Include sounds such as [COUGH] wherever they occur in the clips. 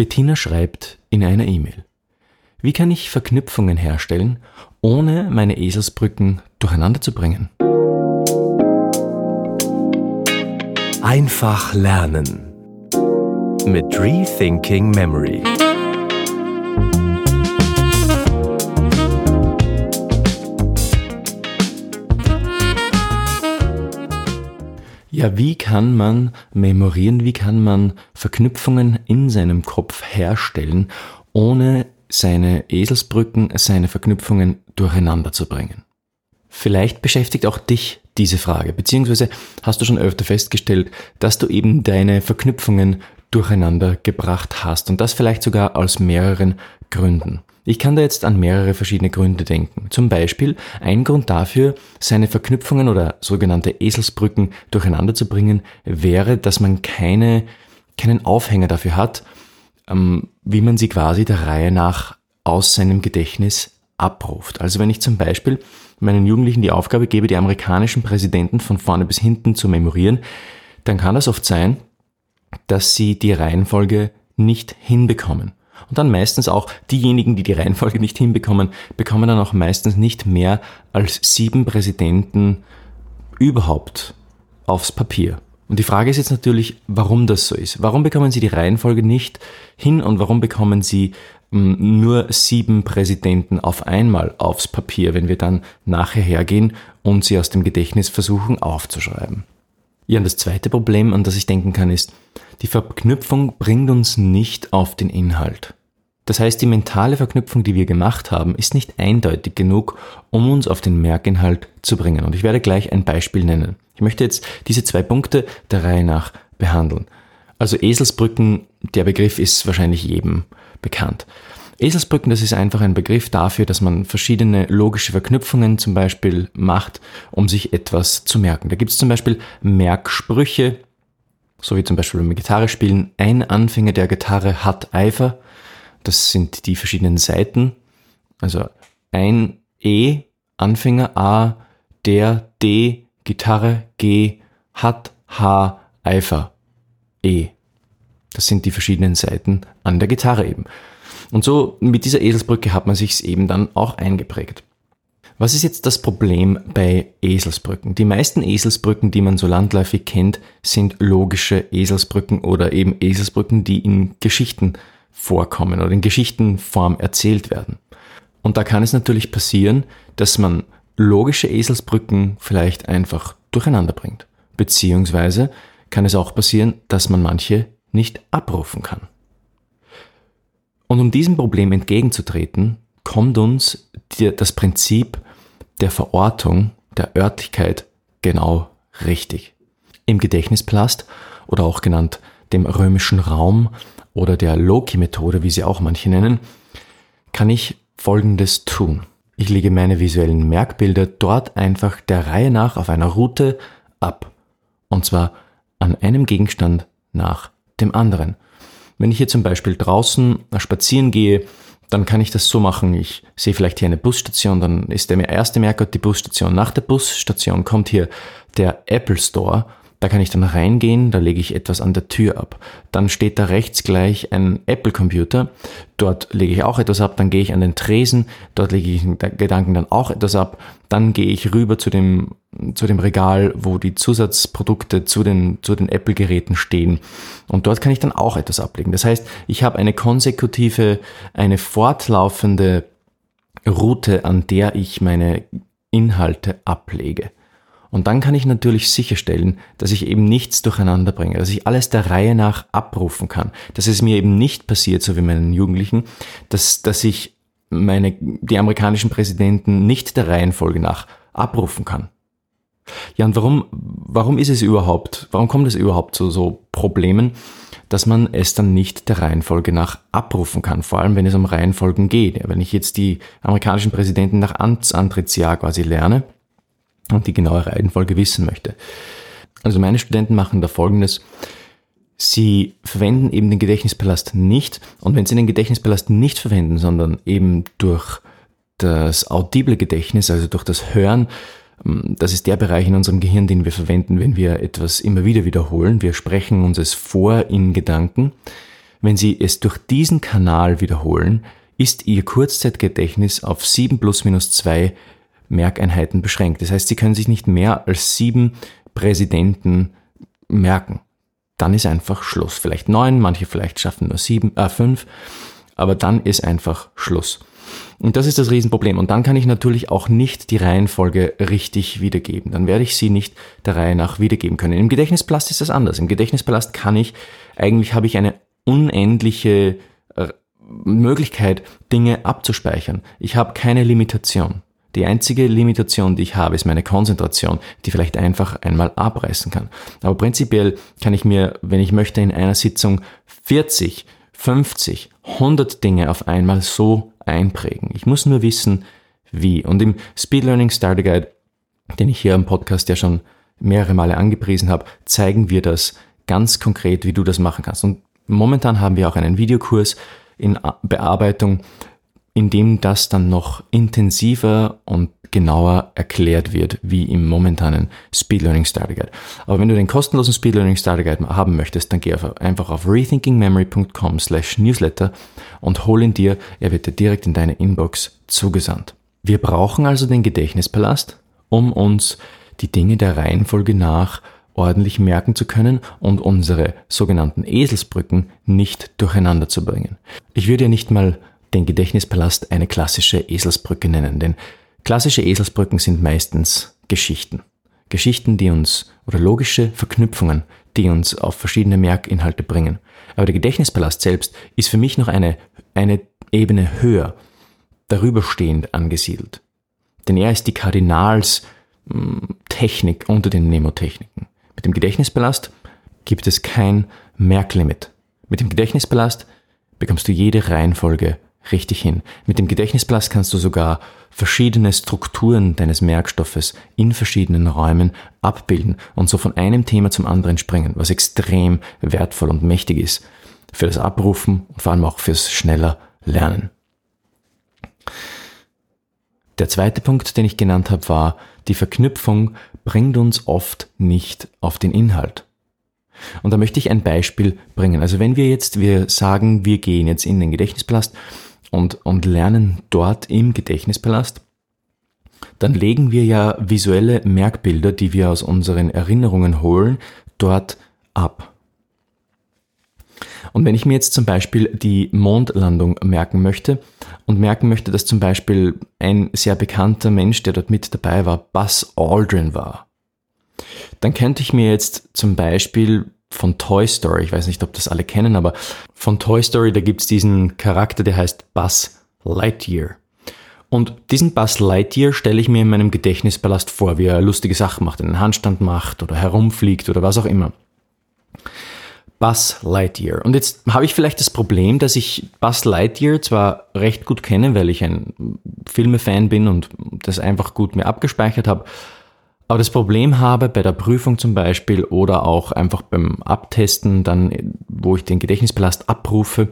Bettina schreibt in einer E-Mail. Wie kann ich Verknüpfungen herstellen, ohne meine Eselsbrücken durcheinander zu bringen? Einfach lernen mit Rethinking Memory. Ja, wie kann man memorieren, wie kann man Verknüpfungen in seinem Kopf herstellen, ohne seine Eselsbrücken, seine Verknüpfungen durcheinander zu bringen? Vielleicht beschäftigt auch dich diese Frage, beziehungsweise hast du schon öfter festgestellt, dass du eben deine Verknüpfungen durcheinander gebracht hast und das vielleicht sogar aus mehreren Gründen. Ich kann da jetzt an mehrere verschiedene Gründe denken. Zum Beispiel ein Grund dafür, seine Verknüpfungen oder sogenannte Eselsbrücken durcheinander zu bringen, wäre, dass man keine, keinen Aufhänger dafür hat, ähm, wie man sie quasi der Reihe nach aus seinem Gedächtnis abruft. Also wenn ich zum Beispiel meinen Jugendlichen die Aufgabe gebe, die amerikanischen Präsidenten von vorne bis hinten zu memorieren, dann kann das oft sein, dass sie die Reihenfolge nicht hinbekommen. Und dann meistens auch diejenigen, die die Reihenfolge nicht hinbekommen, bekommen dann auch meistens nicht mehr als sieben Präsidenten überhaupt aufs Papier. Und die Frage ist jetzt natürlich, warum das so ist. Warum bekommen sie die Reihenfolge nicht hin und warum bekommen sie hm, nur sieben Präsidenten auf einmal aufs Papier, wenn wir dann nachher hergehen und sie aus dem Gedächtnis versuchen aufzuschreiben? Ja, und das zweite Problem, an das ich denken kann, ist, die Verknüpfung bringt uns nicht auf den Inhalt. Das heißt, die mentale Verknüpfung, die wir gemacht haben, ist nicht eindeutig genug, um uns auf den Merkinhalt zu bringen. Und ich werde gleich ein Beispiel nennen. Ich möchte jetzt diese zwei Punkte der Reihe nach behandeln. Also Eselsbrücken, der Begriff ist wahrscheinlich jedem bekannt. Eselsbrücken, das ist einfach ein Begriff dafür, dass man verschiedene logische Verknüpfungen zum Beispiel macht, um sich etwas zu merken. Da gibt es zum Beispiel Merksprüche, so wie zum Beispiel beim Gitarre spielen. Ein Anfänger der Gitarre hat Eifer. Das sind die verschiedenen Seiten. Also ein E, Anfänger A, der D, Gitarre G, hat H, Eifer E. Das sind die verschiedenen Seiten an der Gitarre eben. Und so mit dieser Eselsbrücke hat man sich's eben dann auch eingeprägt. Was ist jetzt das Problem bei Eselsbrücken? Die meisten Eselsbrücken, die man so landläufig kennt, sind logische Eselsbrücken oder eben Eselsbrücken, die in Geschichten vorkommen oder in Geschichtenform erzählt werden. Und da kann es natürlich passieren, dass man logische Eselsbrücken vielleicht einfach durcheinander bringt. Beziehungsweise kann es auch passieren, dass man manche nicht abrufen kann. Und um diesem Problem entgegenzutreten, kommt uns die, das Prinzip der Verortung, der Örtlichkeit genau richtig. Im Gedächtnisplast oder auch genannt dem römischen Raum oder der Loki-Methode, wie sie auch manche nennen, kann ich Folgendes tun. Ich lege meine visuellen Merkbilder dort einfach der Reihe nach auf einer Route ab. Und zwar an einem Gegenstand nach dem anderen. Wenn ich hier zum Beispiel draußen spazieren gehe, dann kann ich das so machen. Ich sehe vielleicht hier eine Busstation, dann ist der erste Merkort die Busstation. Nach der Busstation kommt hier der Apple Store da kann ich dann reingehen, da lege ich etwas an der Tür ab. Dann steht da rechts gleich ein Apple-Computer. Dort lege ich auch etwas ab. Dann gehe ich an den Tresen. Dort lege ich Gedanken dann auch etwas ab. Dann gehe ich rüber zu dem, zu dem Regal, wo die Zusatzprodukte zu den, zu den Apple-Geräten stehen. Und dort kann ich dann auch etwas ablegen. Das heißt, ich habe eine konsekutive, eine fortlaufende Route, an der ich meine Inhalte ablege. Und dann kann ich natürlich sicherstellen, dass ich eben nichts durcheinander bringe, dass ich alles der Reihe nach abrufen kann, dass es mir eben nicht passiert, so wie meinen Jugendlichen, dass, dass ich meine, die amerikanischen Präsidenten nicht der Reihenfolge nach abrufen kann. Ja, und warum, warum ist es überhaupt, warum kommt es überhaupt zu so Problemen, dass man es dann nicht der Reihenfolge nach abrufen kann, vor allem wenn es um Reihenfolgen geht. Ja, wenn ich jetzt die amerikanischen Präsidenten nach Amtsantrittsjahr quasi lerne, und die genaue Reihenfolge wissen möchte. Also meine Studenten machen da folgendes. Sie verwenden eben den Gedächtnispalast nicht und wenn sie den Gedächtnispalast nicht verwenden, sondern eben durch das audible Gedächtnis, also durch das Hören, ähm, das ist der Bereich in unserem Gehirn, den wir verwenden, wenn wir etwas immer wieder wiederholen. Wir sprechen uns es vor in Gedanken. wenn Sie es durch diesen Kanal wiederholen, ist Ihr Kurzzeitgedächtnis auf 7 plus minus 2 Merkeinheiten beschränkt. Das heißt, Sie können sich nicht mehr als sieben Präsidenten merken. Dann ist einfach Schluss. Vielleicht neun, manche vielleicht schaffen nur sieben, äh, fünf, aber dann ist einfach Schluss. Und das ist das Riesenproblem. Und dann kann ich natürlich auch nicht die Reihenfolge richtig wiedergeben. Dann werde ich sie nicht der Reihe nach wiedergeben können. Im Gedächtnispalast ist das anders. Im Gedächtnispalast kann ich, eigentlich habe ich eine unendliche äh, Möglichkeit, Dinge abzuspeichern. Ich habe keine Limitation. Die einzige Limitation, die ich habe, ist meine Konzentration, die vielleicht einfach einmal abreißen kann. Aber prinzipiell kann ich mir, wenn ich möchte, in einer Sitzung 40, 50, 100 Dinge auf einmal so einprägen. Ich muss nur wissen, wie. Und im Speed Learning Starter Guide, den ich hier im Podcast ja schon mehrere Male angepriesen habe, zeigen wir das ganz konkret, wie du das machen kannst. Und momentan haben wir auch einen Videokurs in Bearbeitung, in dem das dann noch intensiver und genauer erklärt wird, wie im momentanen Speed Learning Starter Guide. Aber wenn du den kostenlosen Speed Learning Starter Guide haben möchtest, dann geh einfach auf rethinkingmemory.com slash newsletter und hol ihn dir. Er wird dir direkt in deine Inbox zugesandt. Wir brauchen also den Gedächtnispalast, um uns die Dinge der Reihenfolge nach ordentlich merken zu können und unsere sogenannten Eselsbrücken nicht durcheinander zu bringen. Ich würde ja nicht mal den Gedächtnispalast eine klassische Eselsbrücke nennen, denn klassische Eselsbrücken sind meistens Geschichten. Geschichten, die uns, oder logische Verknüpfungen, die uns auf verschiedene Merkinhalte bringen. Aber der Gedächtnispalast selbst ist für mich noch eine, eine Ebene höher, darüber stehend angesiedelt. Denn er ist die Kardinalstechnik unter den Nemotechniken. Mit dem Gedächtnispalast gibt es kein Merklimit. Mit dem Gedächtnispalast bekommst du jede Reihenfolge richtig hin. Mit dem Gedächtnispalast kannst du sogar verschiedene Strukturen deines Merkstoffes in verschiedenen Räumen abbilden und so von einem Thema zum anderen springen, was extrem wertvoll und mächtig ist für das Abrufen und vor allem auch fürs schneller Lernen. Der zweite Punkt, den ich genannt habe, war, die Verknüpfung bringt uns oft nicht auf den Inhalt. Und da möchte ich ein Beispiel bringen. Also wenn wir jetzt, wir sagen, wir gehen jetzt in den Gedächtnispalast und, und lernen dort im Gedächtnispalast, dann legen wir ja visuelle Merkbilder, die wir aus unseren Erinnerungen holen, dort ab. Und wenn ich mir jetzt zum Beispiel die Mondlandung merken möchte und merken möchte, dass zum Beispiel ein sehr bekannter Mensch, der dort mit dabei war, Buzz Aldrin war, dann könnte ich mir jetzt zum Beispiel von Toy Story, ich weiß nicht, ob das alle kennen, aber von Toy Story, da gibt's diesen Charakter, der heißt Buzz Lightyear. Und diesen Buzz Lightyear stelle ich mir in meinem Gedächtnispalast vor, wie er lustige Sachen macht, einen Handstand macht oder herumfliegt oder was auch immer. Buzz Lightyear. Und jetzt habe ich vielleicht das Problem, dass ich Buzz Lightyear zwar recht gut kenne, weil ich ein Filmefan bin und das einfach gut mir abgespeichert habe, aber das Problem habe bei der Prüfung zum Beispiel oder auch einfach beim Abtesten, dann, wo ich den Gedächtnispalast abrufe,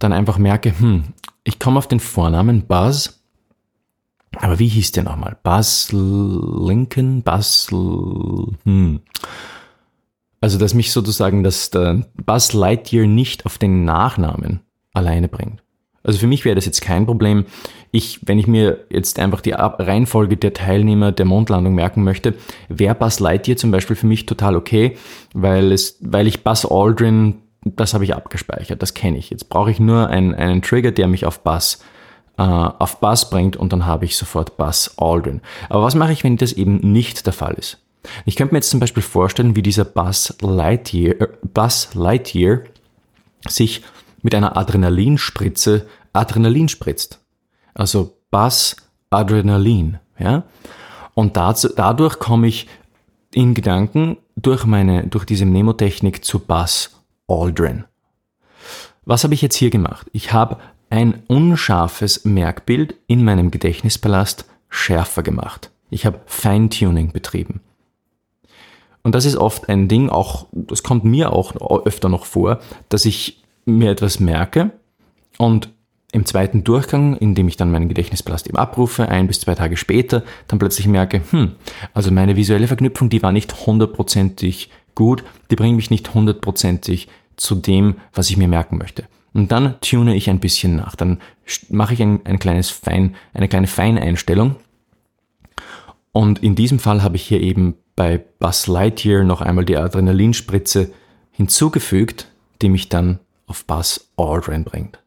dann einfach merke, hm, ich komme auf den Vornamen Buzz, aber wie hieß der nochmal? Buzz Lincoln, Buzz, hm. Also, dass mich sozusagen das Buzz Lightyear nicht auf den Nachnamen alleine bringt. Also für mich wäre das jetzt kein Problem. Ich, wenn ich mir jetzt einfach die Reihenfolge der Teilnehmer der Mondlandung merken möchte, wäre Buzz Lightyear zum Beispiel für mich total okay, weil es, weil ich Buzz Aldrin, das habe ich abgespeichert, das kenne ich. Jetzt brauche ich nur einen, einen Trigger, der mich auf Buzz äh, auf Buzz bringt und dann habe ich sofort Buzz Aldrin. Aber was mache ich, wenn das eben nicht der Fall ist? Ich könnte mir jetzt zum Beispiel vorstellen, wie dieser Buzz Lightyear, äh, Buzz Lightyear sich mit einer Adrenalinspritze Adrenalin spritzt. Also Bass Adrenalin, ja. Und dazu, dadurch komme ich in Gedanken durch meine, durch diese Mnemotechnik zu Bass Aldrin. Was habe ich jetzt hier gemacht? Ich habe ein unscharfes Merkbild in meinem Gedächtnispalast schärfer gemacht. Ich habe Feintuning betrieben. Und das ist oft ein Ding, auch, das kommt mir auch öfter noch vor, dass ich mir etwas merke und im zweiten Durchgang, in dem ich dann meinen Gedächtnispalast eben abrufe, ein bis zwei Tage später, dann plötzlich merke, hm, also meine visuelle Verknüpfung, die war nicht hundertprozentig gut, die bringt mich nicht hundertprozentig zu dem, was ich mir merken möchte. Und dann tune ich ein bisschen nach. Dann mache ich ein, ein kleines Fein, eine kleine Feineinstellung. Und in diesem Fall habe ich hier eben bei Buzz Lightyear noch einmal die Adrenalinspritze hinzugefügt, die mich dann auf Buzz Aldrin bringt.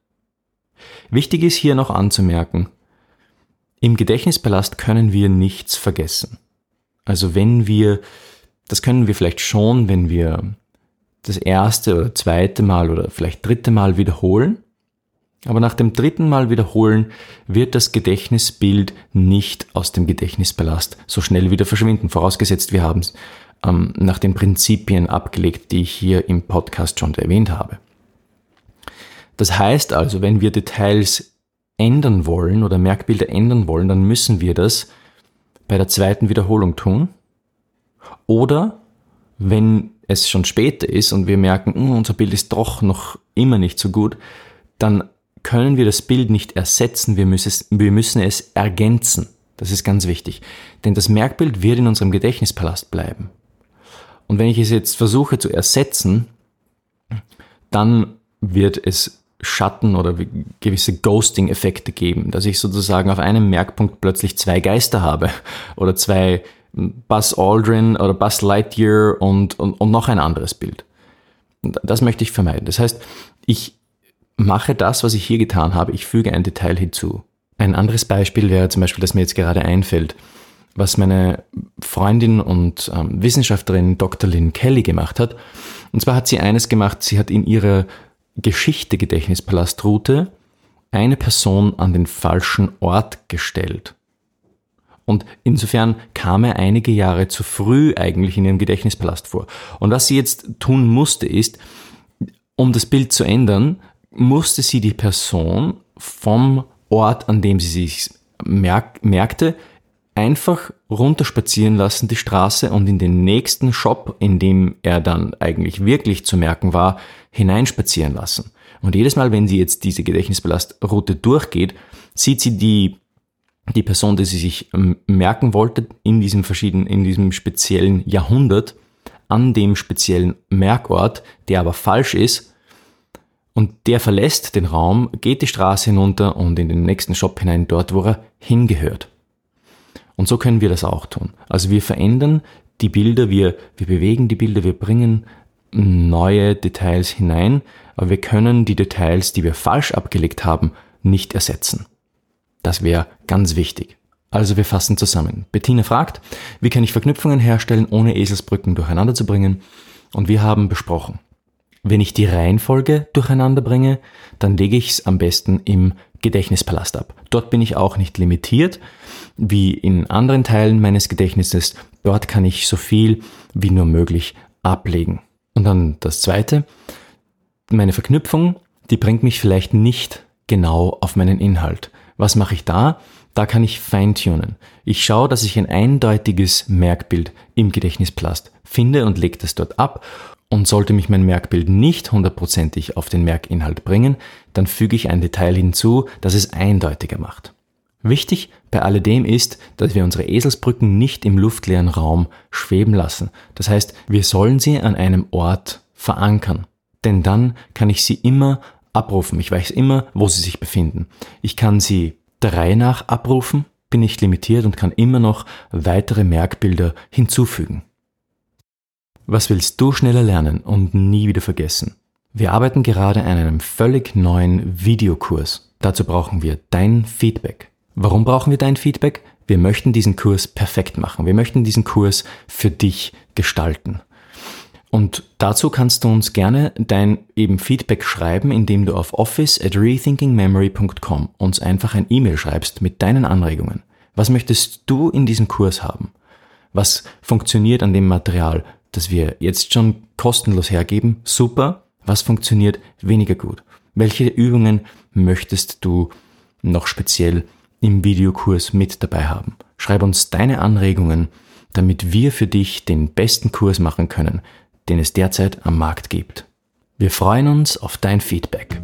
Wichtig ist hier noch anzumerken, im Gedächtnispalast können wir nichts vergessen. Also wenn wir, das können wir vielleicht schon, wenn wir das erste oder zweite Mal oder vielleicht dritte Mal wiederholen. Aber nach dem dritten Mal wiederholen wird das Gedächtnisbild nicht aus dem Gedächtnispalast so schnell wieder verschwinden, vorausgesetzt wir haben es ähm, nach den Prinzipien abgelegt, die ich hier im Podcast schon erwähnt habe. Das heißt also, wenn wir Details ändern wollen oder Merkbilder ändern wollen, dann müssen wir das bei der zweiten Wiederholung tun. Oder wenn es schon später ist und wir merken, hm, unser Bild ist doch noch immer nicht so gut, dann können wir das Bild nicht ersetzen, wir müssen es, wir müssen es ergänzen. Das ist ganz wichtig. Denn das Merkbild wird in unserem Gedächtnispalast bleiben. Und wenn ich es jetzt versuche zu ersetzen, dann wird es Schatten oder gewisse Ghosting-Effekte geben, dass ich sozusagen auf einem Merkpunkt plötzlich zwei Geister habe [LAUGHS] oder zwei Buzz Aldrin oder Buzz Lightyear und, und, und noch ein anderes Bild. Das möchte ich vermeiden. Das heißt, ich mache das, was ich hier getan habe, ich füge ein Detail hinzu. Ein anderes Beispiel wäre zum Beispiel, das mir jetzt gerade einfällt, was meine Freundin und ähm, Wissenschaftlerin Dr. Lynn Kelly gemacht hat. Und zwar hat sie eines gemacht, sie hat in ihrer Geschichte Gedächtnispalastruute eine Person an den falschen Ort gestellt. Und insofern kam er einige Jahre zu früh eigentlich in ihrem Gedächtnispalast vor. Und was sie jetzt tun musste, ist, um das Bild zu ändern, musste sie die Person vom Ort, an dem sie sich merk merkte, einfach runterspazieren lassen, die Straße, und in den nächsten Shop, in dem er dann eigentlich wirklich zu merken war, hineinspazieren lassen. Und jedes Mal, wenn sie jetzt diese Gedächtnisbelastroute durchgeht, sieht sie die die Person, die sie sich ähm, merken wollte in diesem verschiedenen, in diesem speziellen Jahrhundert, an dem speziellen Merkort, der aber falsch ist, und der verlässt den Raum, geht die Straße hinunter und in den nächsten Shop hinein, dort, wo er hingehört. Und so können wir das auch tun. Also wir verändern die Bilder, wir, wir bewegen die Bilder, wir bringen neue Details hinein, aber wir können die Details, die wir falsch abgelegt haben, nicht ersetzen. Das wäre ganz wichtig. Also wir fassen zusammen. Bettina fragt, wie kann ich Verknüpfungen herstellen, ohne Eselsbrücken durcheinander zu bringen? Und wir haben besprochen, wenn ich die Reihenfolge durcheinander bringe, dann lege ich es am besten im Gedächtnispalast ab. Dort bin ich auch nicht limitiert, wie in anderen Teilen meines Gedächtnisses. Dort kann ich so viel wie nur möglich ablegen. Und dann das Zweite, meine Verknüpfung, die bringt mich vielleicht nicht genau auf meinen Inhalt. Was mache ich da? Da kann ich feintunen. Ich schaue, dass ich ein eindeutiges Merkbild im Gedächtnisplast finde und lege das dort ab. Und sollte mich mein Merkbild nicht hundertprozentig auf den Merkinhalt bringen, dann füge ich ein Detail hinzu, das es eindeutiger macht. Wichtig bei alledem ist, dass wir unsere Eselsbrücken nicht im luftleeren Raum schweben lassen. Das heißt, wir sollen sie an einem Ort verankern. Denn dann kann ich sie immer abrufen. Ich weiß immer, wo sie sich befinden. Ich kann sie der Reihe nach abrufen, bin nicht limitiert und kann immer noch weitere Merkbilder hinzufügen. Was willst du schneller lernen und nie wieder vergessen? Wir arbeiten gerade an einem völlig neuen Videokurs. Dazu brauchen wir dein Feedback. Warum brauchen wir dein Feedback? Wir möchten diesen Kurs perfekt machen. Wir möchten diesen Kurs für dich gestalten. Und dazu kannst du uns gerne dein eben Feedback schreiben, indem du auf office at rethinkingmemory.com uns einfach ein E-Mail schreibst mit deinen Anregungen. Was möchtest du in diesem Kurs haben? Was funktioniert an dem Material, das wir jetzt schon kostenlos hergeben? Super. Was funktioniert weniger gut? Welche Übungen möchtest du noch speziell im Videokurs mit dabei haben? Schreib uns deine Anregungen, damit wir für dich den besten Kurs machen können, den es derzeit am Markt gibt. Wir freuen uns auf dein Feedback.